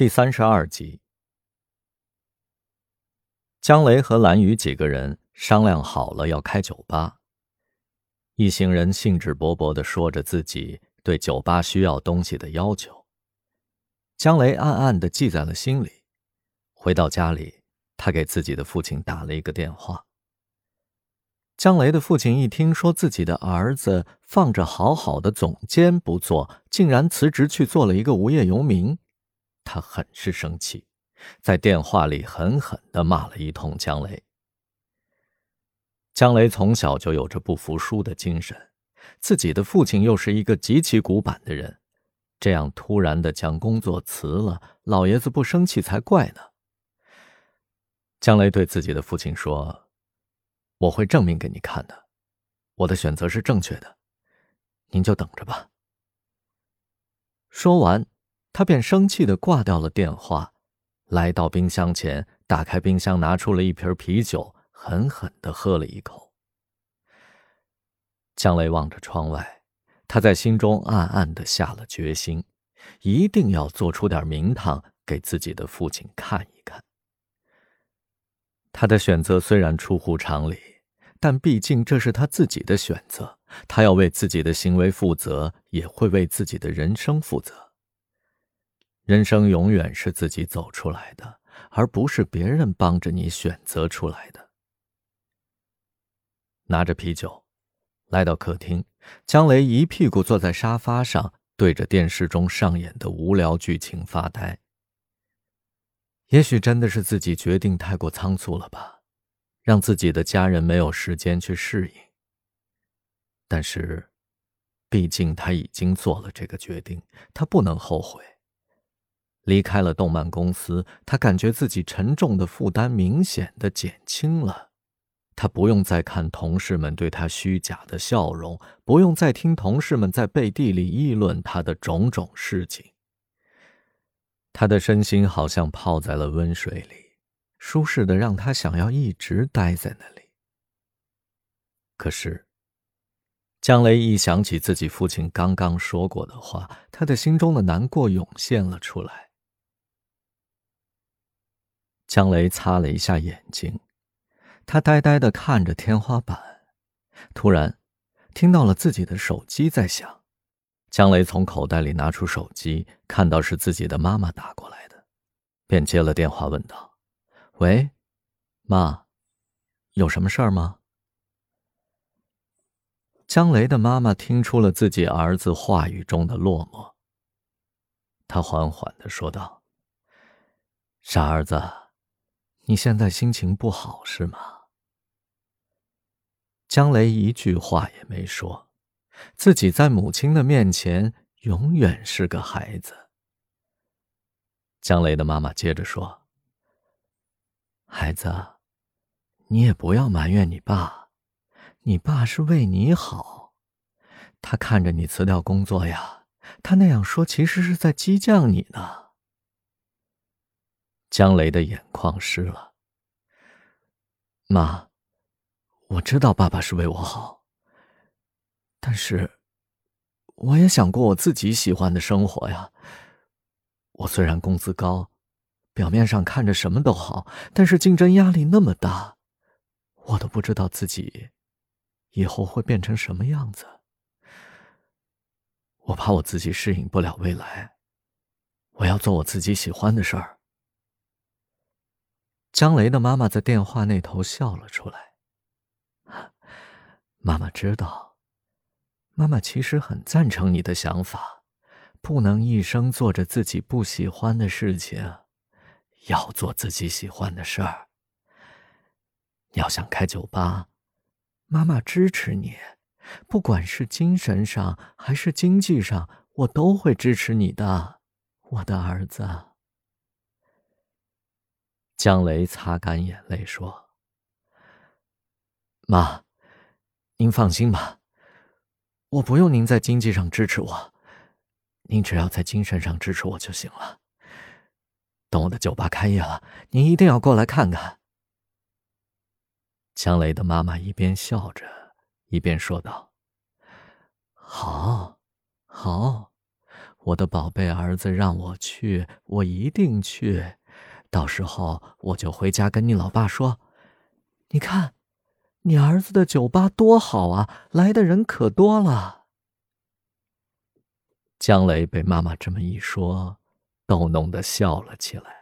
第三十二集，江雷和蓝雨几个人商量好了要开酒吧。一行人兴致勃勃的说着自己对酒吧需要东西的要求。江雷暗暗的记在了心里。回到家里，他给自己的父亲打了一个电话。江雷的父亲一听说自己的儿子放着好好的总监不做，竟然辞职去做了一个无业游民。他很是生气，在电话里狠狠的骂了一通江雷。江雷从小就有着不服输的精神，自己的父亲又是一个极其古板的人，这样突然的将工作辞了，老爷子不生气才怪呢。江雷对自己的父亲说：“我会证明给你看的，我的选择是正确的，您就等着吧。”说完。他便生气的挂掉了电话，来到冰箱前，打开冰箱，拿出了一瓶啤酒，狠狠的喝了一口。江雷望着窗外，他在心中暗暗的下了决心，一定要做出点名堂给自己的父亲看一看。他的选择虽然出乎常理，但毕竟这是他自己的选择，他要为自己的行为负责，也会为自己的人生负责。人生永远是自己走出来的，而不是别人帮着你选择出来的。拿着啤酒，来到客厅，江雷一屁股坐在沙发上，对着电视中上演的无聊剧情发呆。也许真的是自己决定太过仓促了吧，让自己的家人没有时间去适应。但是，毕竟他已经做了这个决定，他不能后悔。离开了动漫公司，他感觉自己沉重的负担明显的减轻了。他不用再看同事们对他虚假的笑容，不用再听同事们在背地里议论他的种种事情。他的身心好像泡在了温水里，舒适的让他想要一直待在那里。可是，江雷一想起自己父亲刚刚说过的话，他的心中的难过涌现了出来。江雷擦了一下眼睛，他呆呆的看着天花板，突然听到了自己的手机在响。江雷从口袋里拿出手机，看到是自己的妈妈打过来的，便接了电话，问道：“喂，妈，有什么事儿吗？”江雷的妈妈听出了自己儿子话语中的落寞，他缓缓的说道：“傻儿子。”你现在心情不好是吗？江雷一句话也没说，自己在母亲的面前永远是个孩子。江雷的妈妈接着说：“孩子，你也不要埋怨你爸，你爸是为你好，他看着你辞掉工作呀，他那样说其实是在激将你呢。”江雷的眼眶湿了。妈，我知道爸爸是为我好，但是我也想过我自己喜欢的生活呀。我虽然工资高，表面上看着什么都好，但是竞争压力那么大，我都不知道自己以后会变成什么样子。我怕我自己适应不了未来，我要做我自己喜欢的事儿。张雷的妈妈在电话那头笑了出来。妈妈知道，妈妈其实很赞成你的想法，不能一生做着自己不喜欢的事情，要做自己喜欢的事儿。要想开酒吧，妈妈支持你，不管是精神上还是经济上，我都会支持你的，我的儿子。江雷擦干眼泪说：“妈，您放心吧，我不用您在经济上支持我，您只要在精神上支持我就行了。等我的酒吧开业了，您一定要过来看看。”江雷的妈妈一边笑着，一边说道：“好，好，我的宝贝儿子让我去，我一定去。到时候我就回家跟你老爸说：“你看，你儿子的酒吧多好啊，来的人可多了。”江雷被妈妈这么一说，逗弄得笑了起来。